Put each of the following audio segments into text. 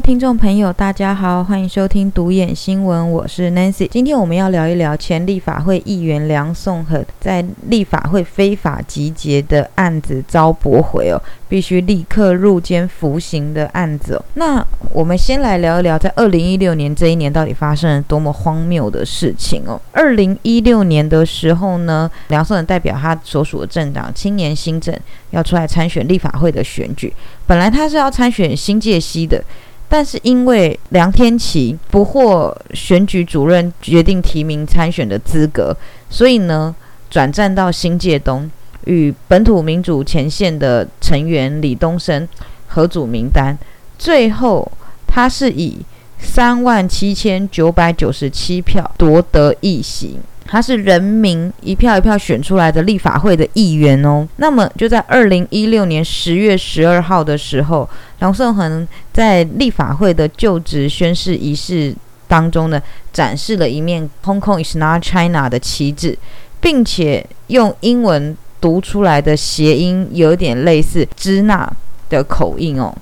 听众朋友，大家好，欢迎收听独眼新闻，我是 Nancy。今天我们要聊一聊前立法会议员梁颂恒在立法会非法集结的案子遭驳回哦，必须立刻入监服刑的案子哦。那我们先来聊一聊，在二零一六年这一年到底发生了多么荒谬的事情哦。二零一六年的时候呢，梁颂恒代表他所属的政党青年新政要出来参选立法会的选举。本来他是要参选新界西的，但是因为梁天琦不获选举主任决定提名参选的资格，所以呢转战到新界东，与本土民主前线的成员李东升合组名单，最后他是以三万七千九百九十七票夺得一席。他是人民一票一票选出来的立法会的议员哦。那么就在二零一六年十月十二号的时候，梁颂恒在立法会的就职宣誓仪式当中呢，展示了一面 “Hong Kong is not China” 的旗帜，并且用英文读出来的谐音有点类似“支那”的口音哦。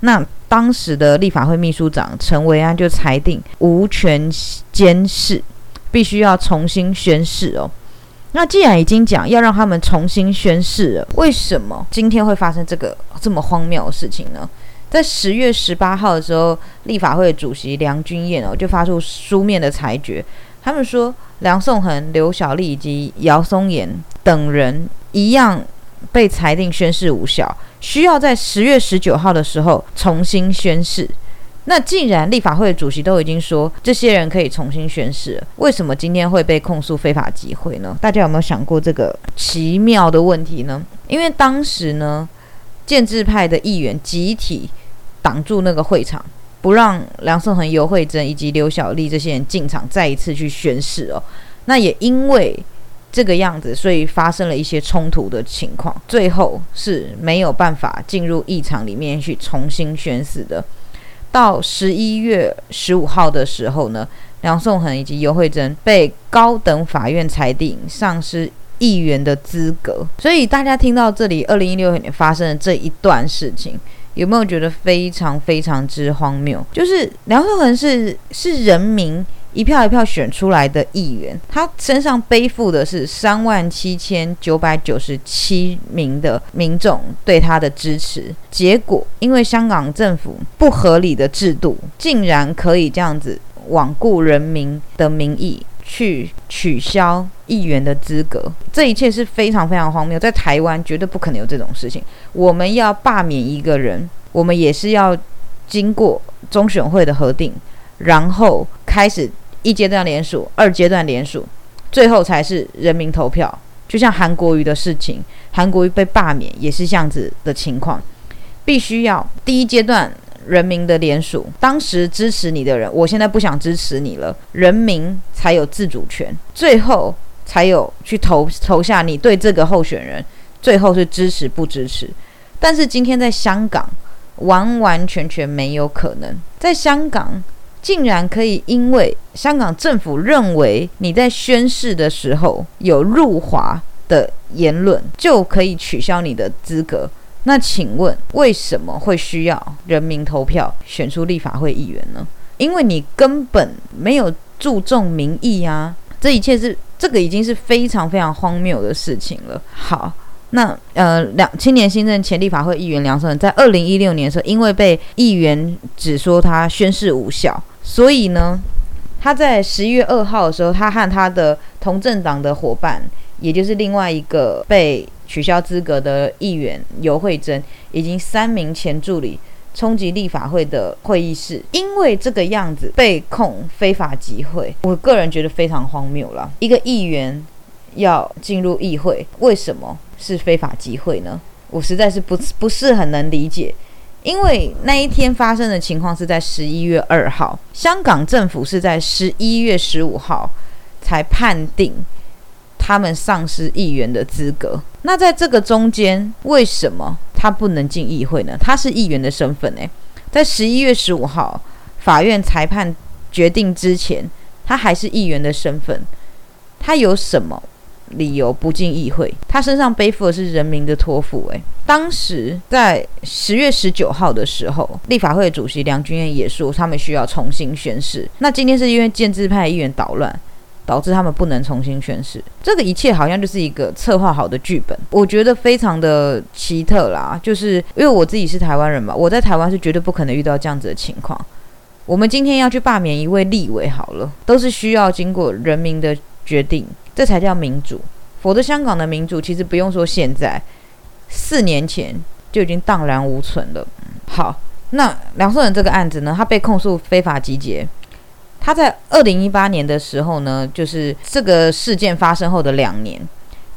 那当时的立法会秘书长陈维安就裁定无权监视。必须要重新宣誓哦。那既然已经讲要让他们重新宣誓了，为什么今天会发生这个这么荒谬的事情呢？在十月十八号的时候，立法会主席梁君彦哦就发出书面的裁决，他们说梁颂恒、刘小丽以及姚松炎等人一样被裁定宣誓无效，需要在十月十九号的时候重新宣誓。那既然立法会主席都已经说这些人可以重新宣誓，为什么今天会被控诉非法集会呢？大家有没有想过这个奇妙的问题呢？因为当时呢，建制派的议员集体挡住那个会场，不让梁颂恒、尤惠珍以及刘小丽这些人进场再一次去宣誓哦。那也因为这个样子，所以发生了一些冲突的情况，最后是没有办法进入议场里面去重新宣誓的。到十一月十五号的时候呢，梁颂恒以及尤惠珍被高等法院裁定丧失议员的资格。所以大家听到这里，二零一六年发生的这一段事情，有没有觉得非常非常之荒谬？就是梁颂恒是是人民。一票一票选出来的议员，他身上背负的是三万七千九百九十七名的民众对他的支持。结果，因为香港政府不合理的制度，竟然可以这样子罔顾人民的民意，去取消议员的资格。这一切是非常非常荒谬，在台湾绝对不可能有这种事情。我们要罢免一个人，我们也是要经过中选会的核定，然后开始。一阶段联署，二阶段联署，最后才是人民投票。就像韩国瑜的事情，韩国瑜被罢免也是这样子的情况，必须要第一阶段人民的联署，当时支持你的人，我现在不想支持你了，人民才有自主权，最后才有去投投下你对这个候选人，最后是支持不支持。但是今天在香港，完完全全没有可能，在香港。竟然可以因为香港政府认为你在宣誓的时候有入华的言论，就可以取消你的资格？那请问为什么会需要人民投票选出立法会议员呢？因为你根本没有注重民意啊！这一切是这个已经是非常非常荒谬的事情了。好。那呃，两青年新政前立法会议员梁胜在二零一六年的时候，因为被议员指说他宣誓无效，所以呢，他在十一月二号的时候，他和他的同政党的伙伴，也就是另外一个被取消资格的议员尤惠珍，以及三名前助理，冲击立法会的会议室，因为这个样子被控非法集会，我个人觉得非常荒谬了。一个议员要进入议会，为什么？是非法集会呢？我实在是不不是很能理解，因为那一天发生的情况是在十一月二号，香港政府是在十一月十五号才判定他们丧失议员的资格。那在这个中间，为什么他不能进议会呢？他是议员的身份诶，在十一月十五号法院裁判决定之前，他还是议员的身份，他有什么？理由不进议会，他身上背负的是人民的托付。诶，当时在十月十九号的时候，立法会主席梁君彦也说他们需要重新宣誓。那今天是因为建制派议员捣乱。导致他们不能重新宣誓，这个一切好像就是一个策划好的剧本，我觉得非常的奇特啦。就是因为我自己是台湾人嘛，我在台湾是绝对不可能遇到这样子的情况。我们今天要去罢免一位立委，好了，都是需要经过人民的决定，这才叫民主。否则，香港的民主其实不用说现在，四年前就已经荡然无存了。好，那梁颂仁这个案子呢，他被控诉非法集结。他在二零一八年的时候呢，就是这个事件发生后的两年，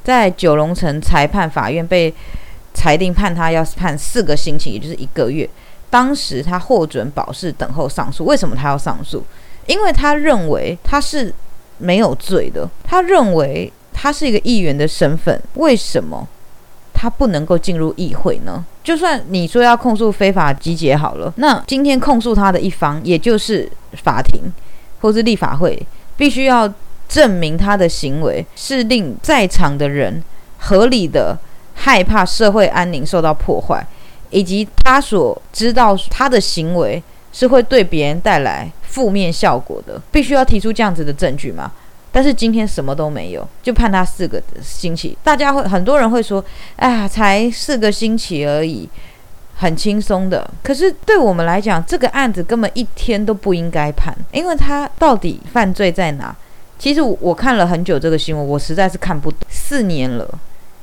在九龙城裁判法院被裁定判他要判四个星期，也就是一个月。当时他获准保释，等候上诉。为什么他要上诉？因为他认为他是没有罪的。他认为他是一个议员的身份，为什么他不能够进入议会呢？就算你说要控诉非法集结好了，那今天控诉他的一方，也就是法庭。或是立法会必须要证明他的行为是令在场的人合理的害怕社会安宁受到破坏，以及他所知道他的行为是会对别人带来负面效果的，必须要提出这样子的证据吗？但是今天什么都没有，就判他四个星期。大家会很多人会说：“哎呀，才四个星期而已。”很轻松的，可是对我们来讲，这个案子根本一天都不应该判，因为他到底犯罪在哪？其实我看了很久这个新闻，我实在是看不懂。四年了，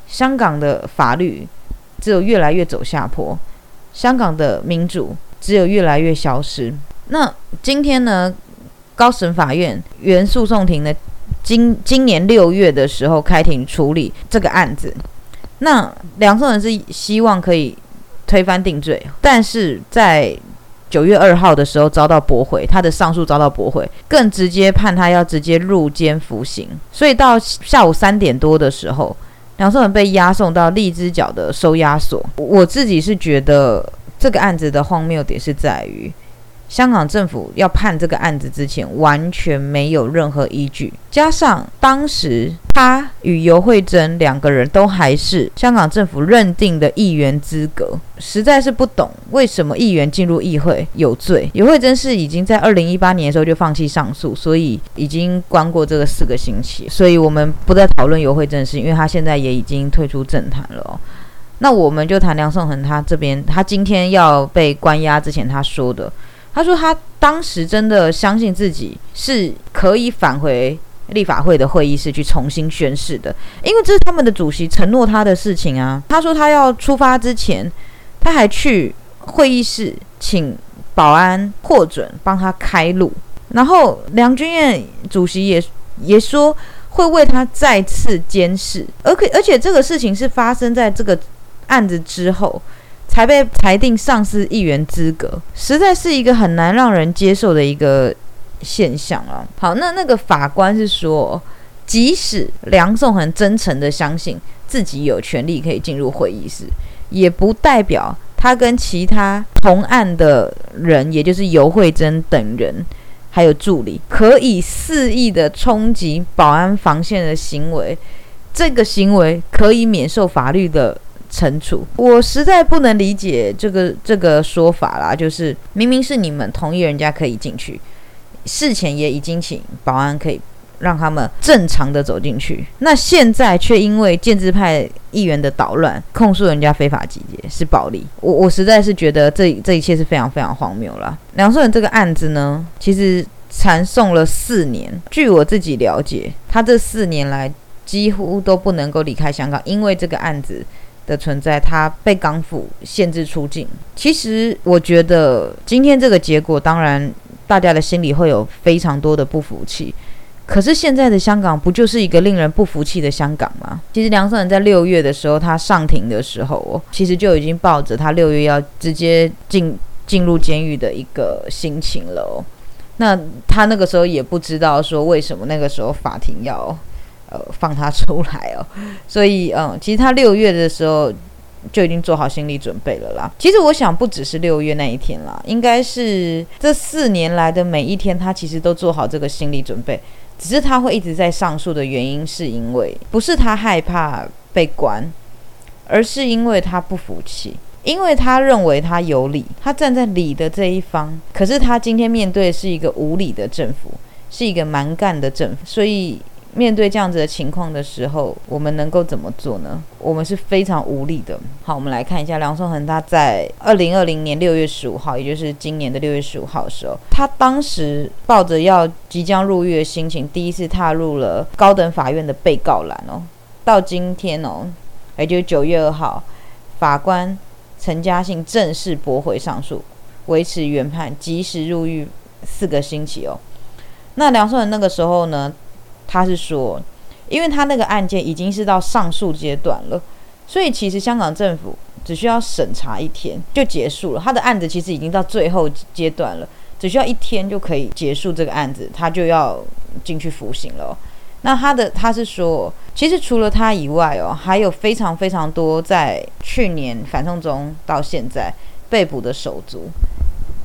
香港的法律只有越来越走下坡，香港的民主只有越来越消失。那今天呢，高审法院原诉讼庭呢，今今年六月的时候开庭处理这个案子，那梁颂仁是希望可以。推翻定罪，但是在九月二号的时候遭到驳回，他的上诉遭到驳回，更直接判他要直接入监服刑。所以到下午三点多的时候，梁颂文被押送到荔枝角的收押所。我自己是觉得这个案子的荒谬点是在于。香港政府要判这个案子之前，完全没有任何依据。加上当时他与尤慧珍两个人都还是香港政府认定的议员资格，实在是不懂为什么议员进入议会有罪。尤慧珍是已经在二零一八年的时候就放弃上诉，所以已经关过这个四个星期。所以我们不再讨论尤慧珍的事，因为他现在也已经退出政坛了。那我们就谈梁颂恒他这边，他今天要被关押之前他说的。他说，他当时真的相信自己是可以返回立法会的会议室去重新宣誓的，因为这是他们的主席承诺他的事情啊。他说，他要出发之前，他还去会议室请保安获准帮他开路，然后梁君彦主席也也说会为他再次监视，而可而且这个事情是发生在这个案子之后。才被裁定丧失议员资格，实在是一个很难让人接受的一个现象啊。好，那那个法官是说，即使梁颂恒真诚的相信自己有权利可以进入会议室，也不代表他跟其他同案的人，也就是尤慧珍等人，还有助理，可以肆意的冲击保安防线的行为，这个行为可以免受法律的。惩处，我实在不能理解这个这个说法啦。就是明明是你们同意人家可以进去，事前也已经请保安可以让他们正常的走进去，那现在却因为建制派议员的捣乱，控诉人家非法集结是暴力。我我实在是觉得这这一切是非常非常荒谬了。梁颂仁这个案子呢，其实缠讼了四年，据我自己了解，他这四年来几乎都不能够离开香港，因为这个案子。的存在，他被港府限制出境。其实，我觉得今天这个结果，当然大家的心里会有非常多的不服气。可是，现在的香港不就是一个令人不服气的香港吗？其实，梁胜仁在六月的时候，他上庭的时候，其实就已经抱着他六月要直接进进入监狱的一个心情了。那他那个时候也不知道说为什么那个时候法庭要。呃，放他出来哦，所以嗯，其实他六月的时候就已经做好心理准备了啦。其实我想，不只是六月那一天啦，应该是这四年来的每一天，他其实都做好这个心理准备。只是他会一直在上诉的原因，是因为不是他害怕被关，而是因为他不服气，因为他认为他有理，他站在理的这一方。可是他今天面对是一个无理的政府，是一个蛮干的政府，所以。面对这样子的情况的时候，我们能够怎么做呢？我们是非常无力的。好，我们来看一下梁颂恒，他在二零二零年六月十五号，也就是今年的六月十五号的时候，他当时抱着要即将入狱的心情，第一次踏入了高等法院的被告栏哦。到今天哦，也就是九月二号，法官陈嘉信正式驳回上诉，维持原判，及时入狱四个星期哦。那梁颂恒那个时候呢？他是说，因为他那个案件已经是到上诉阶段了，所以其实香港政府只需要审查一天就结束了。他的案子其实已经到最后阶段了，只需要一天就可以结束这个案子，他就要进去服刑了。那他的他是说，其实除了他以外哦，还有非常非常多在去年反送中到现在被捕的手足，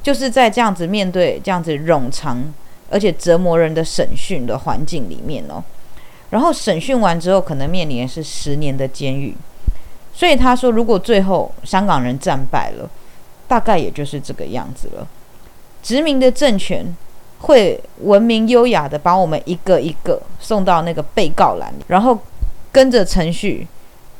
就是在这样子面对这样子冗长。而且折磨人的审讯的环境里面哦，然后审讯完之后，可能面临的是十年的监狱。所以他说，如果最后香港人战败了，大概也就是这个样子了。殖民的政权会文明优雅的把我们一个一个送到那个被告栏里，然后跟着程序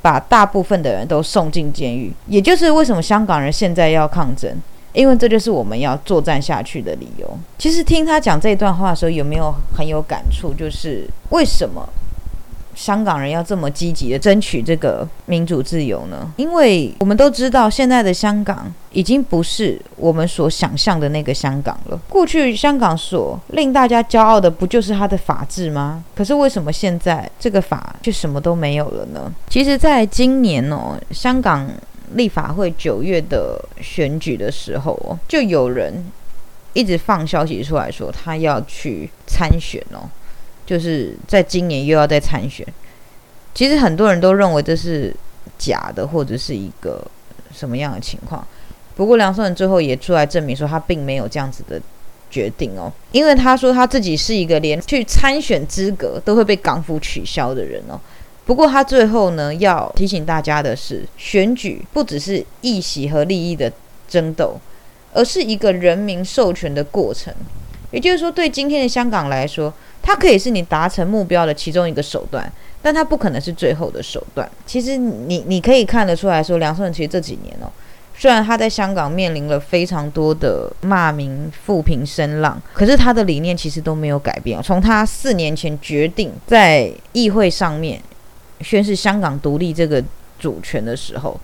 把大部分的人都送进监狱。也就是为什么香港人现在要抗争。因为这就是我们要作战下去的理由。其实听他讲这段话的时候，有没有很有感触？就是为什么香港人要这么积极的争取这个民主自由呢？因为我们都知道，现在的香港已经不是我们所想象的那个香港了。过去香港所令大家骄傲的，不就是它的法治吗？可是为什么现在这个法就什么都没有了呢？其实，在今年哦，香港。立法会九月的选举的时候哦，就有人一直放消息出来说他要去参选哦，就是在今年又要再参选。其实很多人都认为这是假的，或者是一个什么样的情况。不过梁颂文最后也出来证明说他并没有这样子的决定哦，因为他说他自己是一个连去参选资格都会被港府取消的人哦。不过他最后呢，要提醒大家的是，选举不只是议席和利益的争斗，而是一个人民授权的过程。也就是说，对今天的香港来说，它可以是你达成目标的其中一个手段，但它不可能是最后的手段。其实，你你可以看得出来说，梁顺其实这几年哦，虽然他在香港面临了非常多的骂名、负评声浪，可是他的理念其实都没有改变。从他四年前决定在议会上面。宣示香港独立这个主权的时候，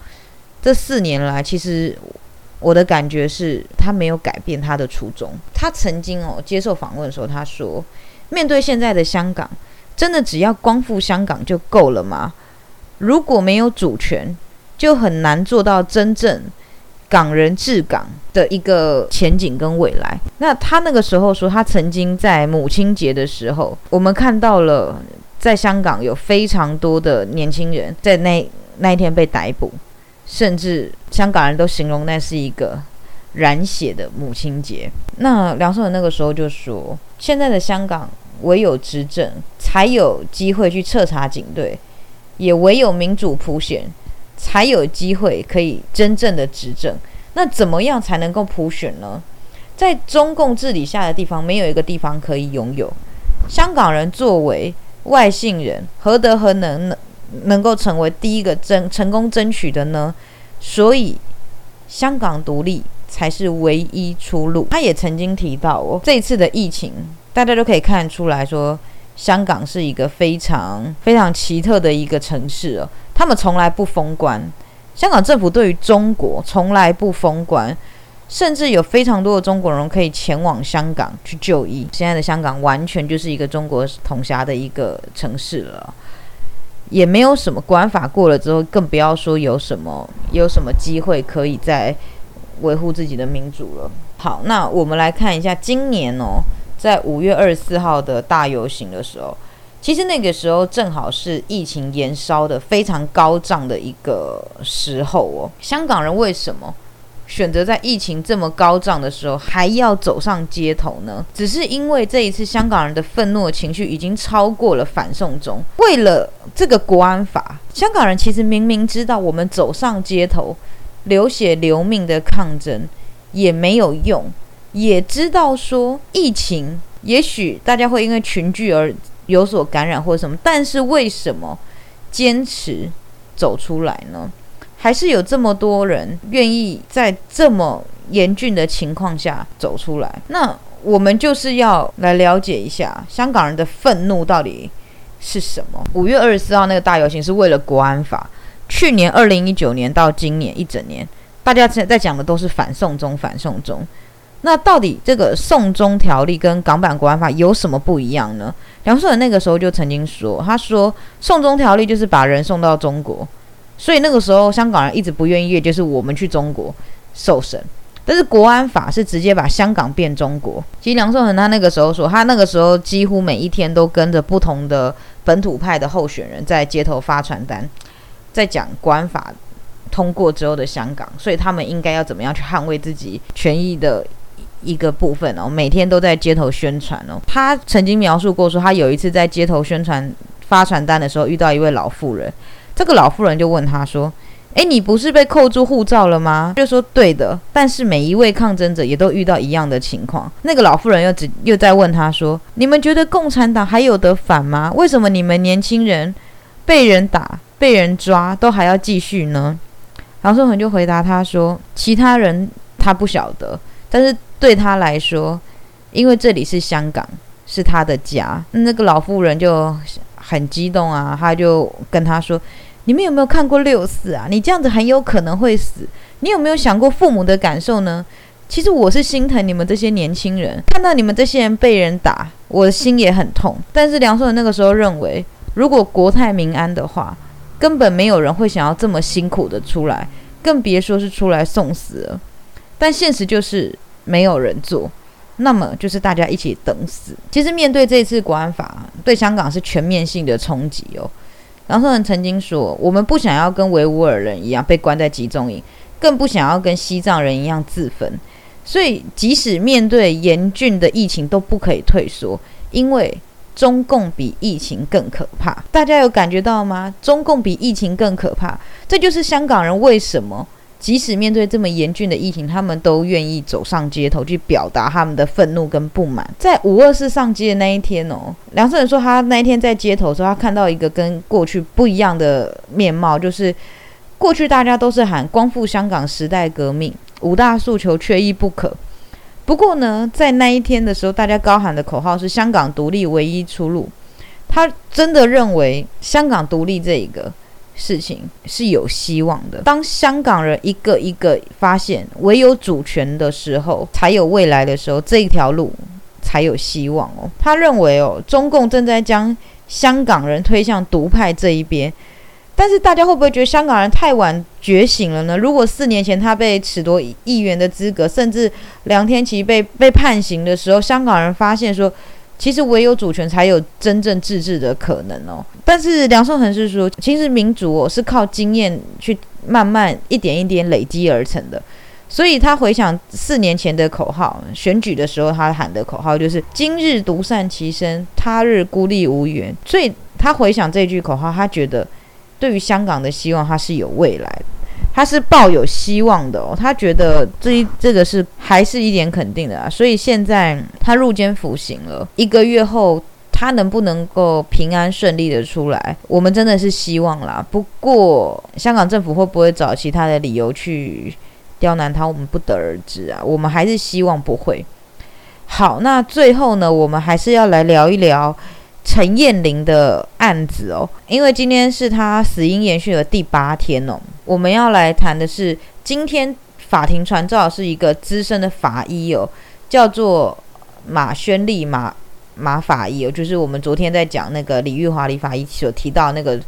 这四年来，其实我的感觉是他没有改变他的初衷。他曾经哦接受访问的时候，他说：“面对现在的香港，真的只要光复香港就够了吗？如果没有主权，就很难做到真正港人治港的一个前景跟未来。”那他那个时候说，他曾经在母亲节的时候，我们看到了。在香港有非常多的年轻人在那那一天被逮捕，甚至香港人都形容那是一个染血的母亲节。那梁颂文那个时候就说：“现在的香港唯有执政才有机会去彻查警队，也唯有民主普选才有机会可以真正的执政。那怎么样才能够普选呢？在中共治理下的地方，没有一个地方可以拥有香港人作为。”外姓人何德何能能能够成为第一个争成功争取的呢？所以香港独立才是唯一出路。他也曾经提到哦，这次的疫情，大家都可以看出来说，香港是一个非常非常奇特的一个城市哦。他们从来不封关，香港政府对于中国从来不封关。甚至有非常多的中国人可以前往香港去就医。现在的香港完全就是一个中国统辖的一个城市了，也没有什么国安法过了之后，更不要说有什么有什么机会可以再维护自己的民主了。好，那我们来看一下今年哦，在五月二十四号的大游行的时候，其实那个时候正好是疫情延烧的非常高涨的一个时候哦。香港人为什么选择在疫情这么高涨的时候还要走上街头呢？只是因为这一次香港人的愤怒情绪已经超过了反送中。为了这个国安法，香港人其实明明知道我们走上街头流血流命的抗争也没有用，也知道说疫情也许大家会因为群聚而。有所感染或者什么，但是为什么坚持走出来呢？还是有这么多人愿意在这么严峻的情况下走出来？那我们就是要来了解一下香港人的愤怒到底是什么。五月二十四号那个大游行是为了国安法。去年二零一九年到今年一整年，大家在在讲的都是反送中，反送中。那到底这个送中条例跟港版国安法有什么不一样呢？梁硕仁那个时候就曾经说，他说送中条例就是把人送到中国，所以那个时候香港人一直不愿意，就是我们去中国受审。但是国安法是直接把香港变中国。其实梁颂恒他那个时候说，他那个时候几乎每一天都跟着不同的本土派的候选人在街头发传单，在讲国安法通过之后的香港，所以他们应该要怎么样去捍卫自己权益的。一个部分哦，每天都在街头宣传哦。他曾经描述过说，他有一次在街头宣传发传单的时候，遇到一位老妇人。这个老妇人就问他说：“诶，你不是被扣住护照了吗？”就说：“对的。”但是每一位抗争者也都遇到一样的情况。那个老妇人又只又在问他说：“你们觉得共产党还有得反吗？为什么你们年轻人被人打、被人抓都还要继续呢？”杨顺恒就回答他说：“其他人他不晓得，但是。”对他来说，因为这里是香港，是他的家。那个老妇人就很激动啊，他就跟他说：“你们有没有看过六四啊？你这样子很有可能会死。你有没有想过父母的感受呢？其实我是心疼你们这些年轻人，看到你们这些人被人打，我的心也很痛。但是梁硕那个时候认为，如果国泰民安的话，根本没有人会想要这么辛苦的出来，更别说是出来送死了。但现实就是。”没有人做，那么就是大家一起等死。其实面对这次国安法，对香港是全面性的冲击哦。然后人曾经说，我们不想要跟维吾尔人一样被关在集中营，更不想要跟西藏人一样自焚。所以，即使面对严峻的疫情，都不可以退缩，因为中共比疫情更可怕。大家有感觉到吗？中共比疫情更可怕，这就是香港人为什么。即使面对这么严峻的疫情，他们都愿意走上街头去表达他们的愤怒跟不满。在五二四上街的那一天哦，梁胜仁说他那一天在街头的时候，他看到一个跟过去不一样的面貌，就是过去大家都是喊光复香港、时代革命五大诉求缺一不可。不过呢，在那一天的时候，大家高喊的口号是香港独立唯一出路。他真的认为香港独立这一个。事情是有希望的。当香港人一个一个发现唯有主权的时候，才有未来的时候，这一条路才有希望哦。他认为哦，中共正在将香港人推向独派这一边，但是大家会不会觉得香港人太晚觉醒了呢？如果四年前他被褫夺议员的资格，甚至梁天琦被被判刑的时候，香港人发现说。其实唯有主权才有真正自治的可能哦。但是梁颂恒是说，其实民主是靠经验去慢慢一点一点累积而成的。所以他回想四年前的口号，选举的时候他喊的口号就是“今日独善其身，他日孤立无援”。所以他回想这句口号，他觉得对于香港的希望，他是有未来的。他是抱有希望的哦，他觉得这一这个是还是一点肯定的啊，所以现在他入监服刑了一个月后，他能不能够平安顺利的出来，我们真的是希望啦。不过香港政府会不会找其他的理由去刁难他，我们不得而知啊。我们还是希望不会。好，那最后呢，我们还是要来聊一聊。陈燕玲的案子哦，因为今天是他死因延续的第八天哦，我们要来谈的是今天法庭传召是一个资深的法医哦，叫做马宣利马马法医哦，就是我们昨天在讲那个李玉华李法医所提到那个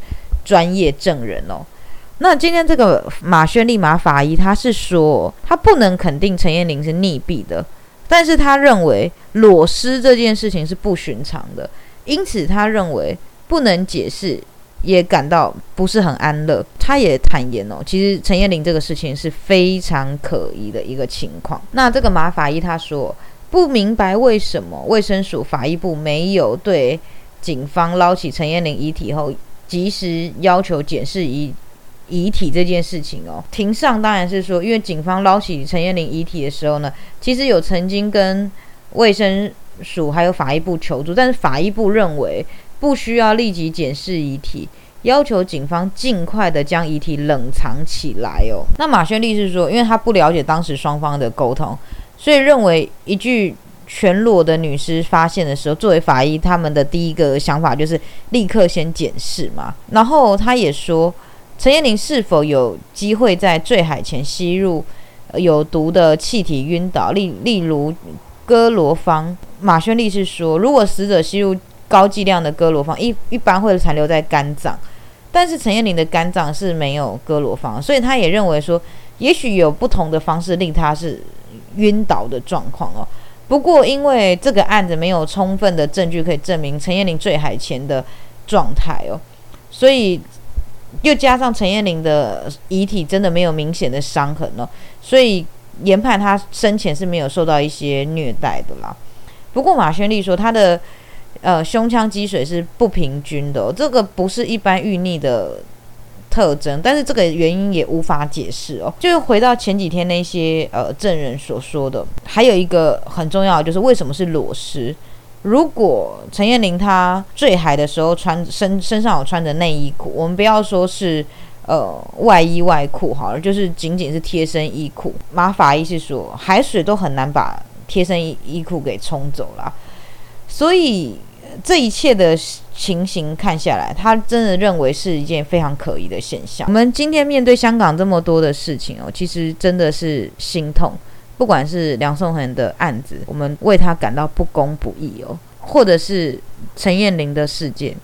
专业证人哦。那今天这个马宣利马法医他是说他不能肯定陈燕玲是溺毙的，但是他认为裸尸这件事情是不寻常的。因此他认为不能解释，也感到不是很安乐。他也坦言哦，其实陈彦霖这个事情是非常可疑的一个情况。那这个马法医他说不明白为什么卫生署法医部没有对警方捞起陈彦霖遗体后，及时要求检视遗遗体这件事情哦。庭上当然是说，因为警方捞起陈彦霖遗体的时候呢，其实有曾经跟卫生署还有法医部求助，但是法医部认为不需要立即检视遗体，要求警方尽快的将遗体冷藏起来哦。那马轩律师说，因为他不了解当时双方的沟通，所以认为一具全裸的女尸发现的时候，作为法医他们的第一个想法就是立刻先检视嘛。然后他也说，陈彦霖是否有机会在坠海前吸入有毒的气体晕倒，例例如。哥罗芳，马宣利是说，如果死者吸入高剂量的哥罗芳，一一般会残留在肝脏，但是陈彦玲的肝脏是没有哥罗芳，所以他也认为说，也许有不同的方式令他是晕倒的状况哦。不过因为这个案子没有充分的证据可以证明陈彦玲坠海前的状态哦，所以又加上陈彦玲的遗体真的没有明显的伤痕哦，所以。研判他生前是没有受到一些虐待的啦。不过马轩丽说他的呃胸腔积水是不平均的，这个不是一般淤溺的特征，但是这个原因也无法解释哦。就回到前几天那些呃证人所说的，还有一个很重要就是为什么是裸尸？如果陈彦霖他坠海的时候穿身身上有穿着内衣裤，我们不要说是。呃，外衣外裤好了，就是仅仅是贴身衣裤。马法医是说，海水都很难把贴身衣衣裤给冲走了，所以这一切的情形看下来，他真的认为是一件非常可疑的现象。我们今天面对香港这么多的事情哦，其实真的是心痛。不管是梁颂恒的案子，我们为他感到不公不义哦，或者是陈彦霖的事件，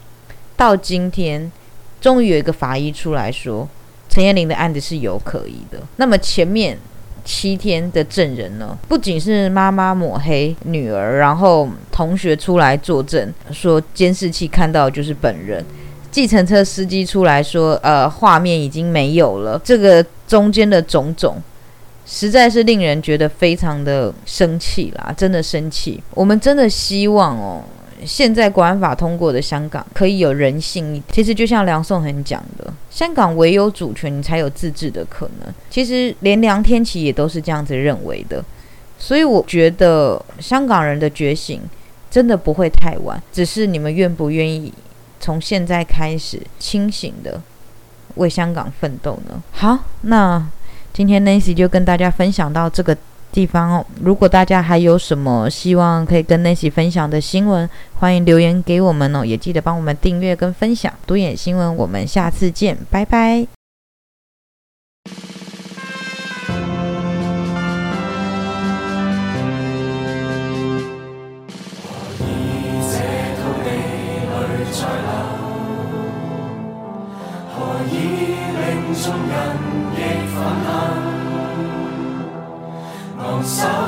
到今天。终于有一个法医出来说，陈彦霖的案子是有可疑的。那么前面七天的证人呢？不仅是妈妈抹黑女儿，然后同学出来作证说监视器看到就是本人，计程车司机出来说，呃，画面已经没有了。这个中间的种种，实在是令人觉得非常的生气啦，真的生气。我们真的希望哦。现在国安法通过的香港可以有人性，其实就像梁颂恒讲的，香港唯有主权，你才有自治的可能。其实连梁天琦也都是这样子认为的，所以我觉得香港人的觉醒真的不会太晚，只是你们愿不愿意从现在开始清醒的为香港奋斗呢？好，那今天 Nancy 就跟大家分享到这个。地方哦，如果大家还有什么希望可以跟 Nancy 分享的新闻，欢迎留言给我们哦，也记得帮我们订阅跟分享。独眼新闻，我们下次见，拜拜。手 song.